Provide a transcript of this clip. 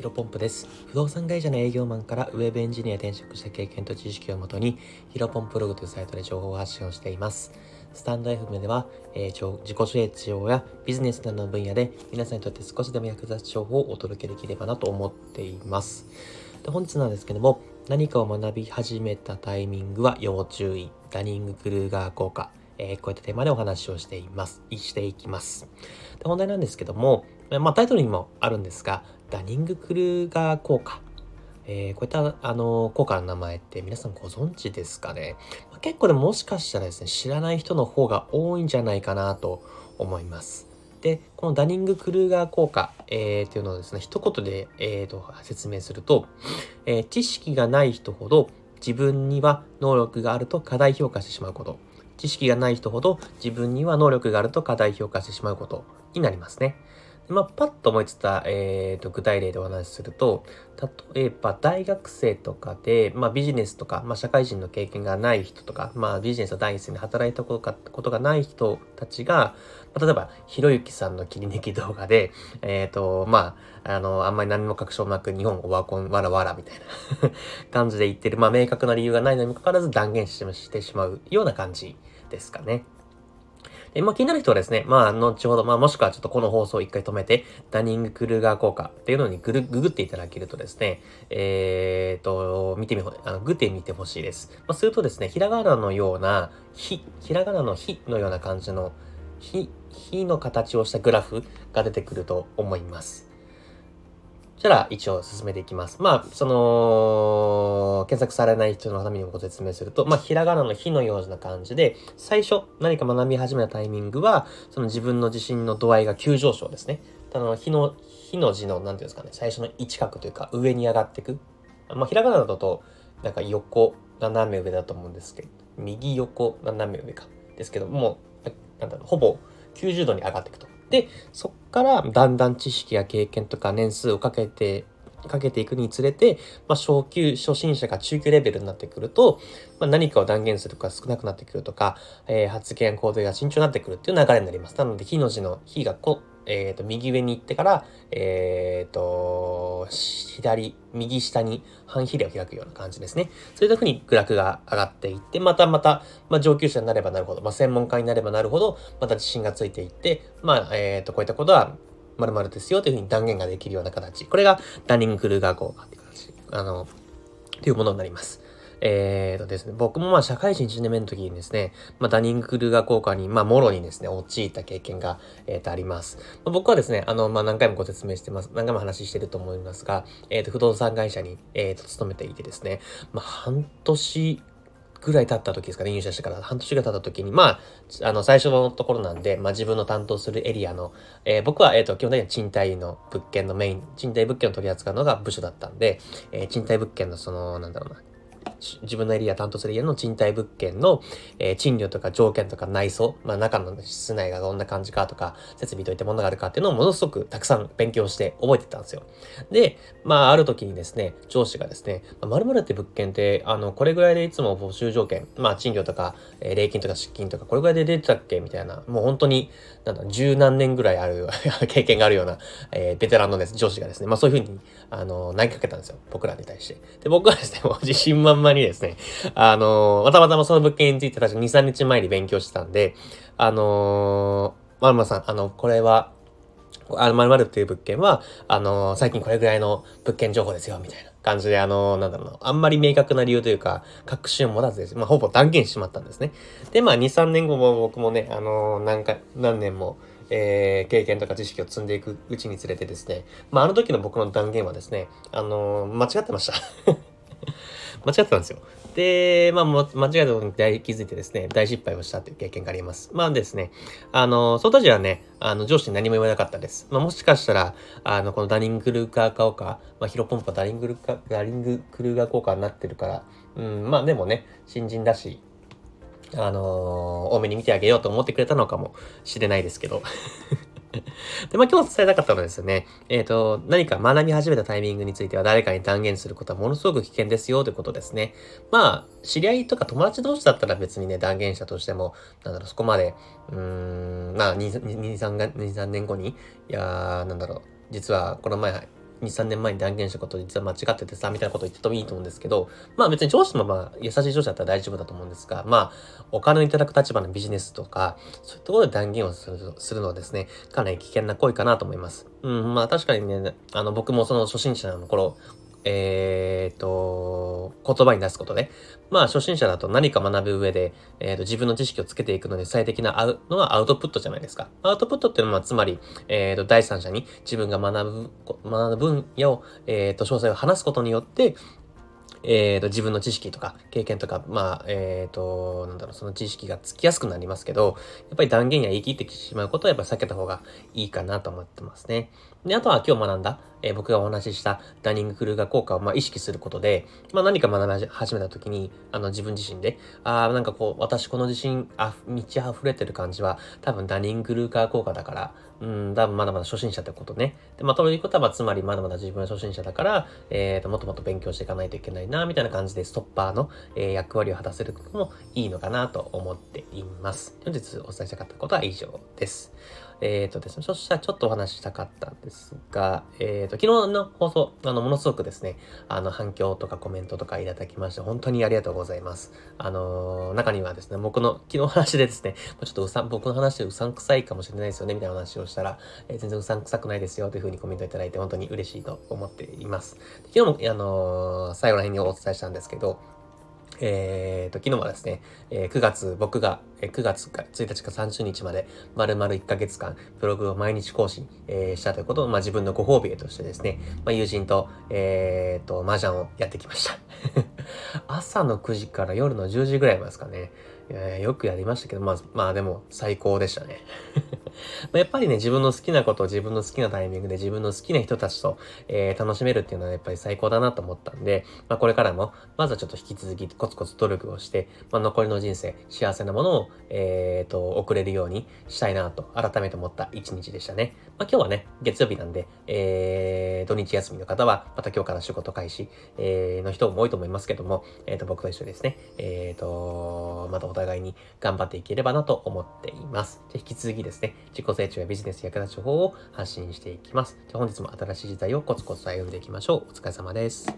ヒロポンプです。不動産会社の営業マンからウェブエンジニア転職した経験と知識をもとに、ヒロポンプログというサイトで情報を発信をしています。スタンド FM では、えー、自己成長やビジネスなどの分野で皆さんにとって少しでも役立つ情報をお届けできればなと思っています。で本日なんですけども、何かを学び始めたタイミングは要注意。ダニング・クルーガー効果。えー、こういったテーマでお話をしています。していきます。で本題なんですけども、まあ、タイトルにもあるんですが、ダニング・クルーガー効果。えー、こういったあの効果の名前って皆さんご存知ですかね、まあ、結構でももしかしたらですね、知らない人の方が多いんじゃないかなと思います。で、このダニング・クルーガー効果、えー、っていうのをですね、一言で、えーと、説明すると、えー、知識がない人ほど自分には能力があると過大評価してしまうこと。知識がない人ほど自分には能力があると過大評価してしまうことになりますね。まあ、パッと思いついた、えーと、具体例でお話しすると、例えば大学生とかで、まあ、ビジネスとか、まあ、社会人の経験がない人とか、まあ、ビジネスの第一線で働いたことがない人たちが、まあ、例えば、ひろゆきさんの切り抜き動画で、えっ、ー、と、まあ、あの、あんまり何も確証もなく日本オワコンわらわらみたいな 感じで言ってる、まあ、明確な理由がないのにもかかわらず断言してしまうような感じですかね。えまあ、気になる人はですね、まあ、後ほど、まあ、もしくはちょっとこの放送を一回止めて、ダニング・クルーガー効果っていうのにグルググっていただけるとですね、えーと、見てみほ、あの、グってみてほしいです。まあ、するとですね、ひらがなのような、ひ、ひらがなのひのような感じの、ひ、ひの形をしたグラフが出てくると思います。じゃあ、一応進めていきます。まあ、その、検索されない人のためにもご説明すると、まあ、ひらがなのひのような感じで、最初、何か学び始めたタイミングは、その自分の自信の度合いが急上昇ですね。たの、ひの、ひの字の、なんていうんですかね、最初の位置角というか、上に上がっていく。まあ、ひらがなだと、なんか横、斜め上だと思うんですけど、右横、斜め上か。ですけどもう、なんだろう、ほぼ90度に上がっていくと。で、そっからだんだん知識や経験とか年数をかけて、かけていくにつれて、まあ、初級、初心者が中級レベルになってくると、まあ、何かを断言するか少なくなってくるとか、えー、発言、行動が慎重になってくるっていう流れになります。なので、火の字の火がこ、えっ、ー、と、右上に行ってから、えっ、ー、と、左、右下に半比例を開くような感じですね。そういうふうにグラフが上がっていって、またまた、まあ、上級者になればなるほど、まあ、専門家になればなるほど、また自信がついていって、まあ、えっ、ー、と、こういったことは、〇〇ですよというふうに断言ができるような形。これがダニング・クルーガー効果っていう形、あの、というものになります。えーとですね、僕もまあ社会人1年目の時にですね、まあダニング・クルーガー効果に、まあもろにですね、陥った経験が、えー、とあります。まあ、僕はですね、あの、まあ何回もご説明してます、何回も話してると思いますが、えーと、不動産会社に、えーと、勤めていてですね、まあ半年ぐらい経った時ですかね、入社してから半年ぐらい経った時に、まあ、あの、最初のところなんで、まあ自分の担当するエリアの、えー、僕は、えっ、ー、と、基本的には賃貸の物件のメイン、賃貸物件を取り扱うのが部署だったんで、えー、賃貸物件のその、なんだろうな、自分のエリア担当する家の賃貸物件の、えー、賃料とか条件とか内装、まあ中の室内がどんな感じかとか、設備といったものがあるかっていうのをものすごくたくさん勉強して覚えてたんですよ。で、まあある時にですね、上司がですね、まるって物件って、あの、これぐらいでいつも募集条件、まあ賃料とか、えー、礼金とか出勤とか、これぐらいで出てたっけみたいな、もう本当に、なんだ、十何年ぐらいある 経験があるような、えー、ベテランのです、上司がですね、まあそういうふうに、あの、投げかけたんですよ。僕らに対して。で、僕はですね、もう自信満々にですね、あのー、たまたまその物件について確か2、3日前に勉強してたんで、あのー、まるまるさん、あの、これは、あの、まるまるっていう物件は、あのー、最近これぐらいの物件情報ですよ、みたいな感じで、あのー、なんだろうな、あんまり明確な理由というか、確信を持たずです。まあ、ほぼ断言してしまったんですね。で、まあ、2、3年後も僕もね、あのー、何回、何年も、えー、経験とか知識を積んでいくうちにつれてですね、まあ、あの時の僕の断言はですね、あの、間違ってました間違ってたんですよ。で、まあ、間違えたことに大気づいてですね、大失敗をしたという経験があります。まあですね、あの、その当時はね、あの、上司に何も言わなかったです。まあ、もしかしたら、あの、このダニング・ルーガー効果、まあ、ヒロポンパダニングルーカ、ダニング・クルーガー効果になってるから、うん、まあでもね、新人だし、あのー、多めに見てあげようと思ってくれたのかもしれないですけどで、まあ、今日伝えたかったのはですね、えっ、ー、と、何か学び始めたタイミングについては誰かに断言することはものすごく危険ですよということですね。まあ、知り合いとか友達同士だったら別にね、断言したとしても、なんだろう、そこまで、うーん、まあ2、2、3, 2 3年後に、いやー、なんだろう、実はこの前、2、3年前に断言したこと実は間違っててさ、みたいなこと言っててもいいと思うんですけど、まあ別に上司もまあ優しい上司だったら大丈夫だと思うんですが、まあお金をいただく立場のビジネスとか、そういうところで断言をするするのはですね、かなり危険な行為かなと思います。うん、まあ確かにね、あの僕もその初心者の頃、えっ、と、言葉に出すことで、まあ初心者だと何か学ぶ上で、えーと、自分の知識をつけていくのに最適なのはアウトプットじゃないですか。アウトプットっていうのはつまり、え、ー、と、第三者に自分が学ぶ、学ぶ分野を、え、ー、と、詳細を話すことによって、えーと、自分の知識とか経験とか、まあ、えっ、ー、と、なんだろう、その知識がつきやすくなりますけど、やっぱり断言や言い切ってしまうことはやっぱ避けた方がいいかなと思ってますね。で、あとは今日学んだ、えー、僕がお話ししたダニング・クルーガー効果をまあ意識することで、まあ何か学び始めた時に、あの自分自身で、ああ、なんかこう、私この自信あ、満ち溢れてる感じは、多分ダニング・クルーガー効果だから、うん、多分まだまだ初心者ってことね。で、まあ、ということは、まあ、つまりまだまだ自分は初心者だから、えっ、ー、と、もっともっと勉強していかないといけないな、みたいな感じで、ストッパーの、えー、役割を果たせることもいいのかなと思っています。本日お伝えしたかったことは以上です。えっ、ー、とですね、そしたらちょっとお話ししたかったんですが、えっ、ー、と、昨日の放送、あの、ものすごくですね、あの、反響とかコメントとかいただきまして、本当にありがとうございます。あのー、中にはですね、僕の、昨日話でですね、ちょっとうさん、僕の話でうさんくさいかもしれないですよね、みたいな話をしたら、え全然うさんくさくないですよ、というふうにコメントいただいて、本当に嬉しいと思っています。昨日も、あの最後ら辺にお伝えしたんですけど、えーと、昨日はですね、えー、9月、僕が、えー、9月1日か30日まで、丸々1ヶ月間、ブログを毎日更新、えー、したということを、まあ、自分のご褒美としてですね、まあ、友人と、えーと、麻雀をやってきました。朝の9時から夜の10時ぐらいまでですかね。えー、よくやりましたけど、まあ、まあでも最高でしたね。まやっぱりね、自分の好きなことを自分の好きなタイミングで自分の好きな人たちと、えー、楽しめるっていうのはやっぱり最高だなと思ったんで、まあこれからも、まずはちょっと引き続きコツコツ努力をして、まあ残りの人生、幸せなものを、えー、と、送れるようにしたいなと改めて思った一日でしたね。まあ今日はね、月曜日なんで、えー、土日休みの方は、また今日から仕事開始、えー、の人も多いと思いますけども、えー、と、僕と一緒ですね、えー、と、またお互いに頑張っていければなと思っています。じゃ引き続きですね、自己成長やビジネス役立つ情報を発信していきます。じゃ本日も新しい時代をコツコツと歩んでいきましょう。お疲れ様です。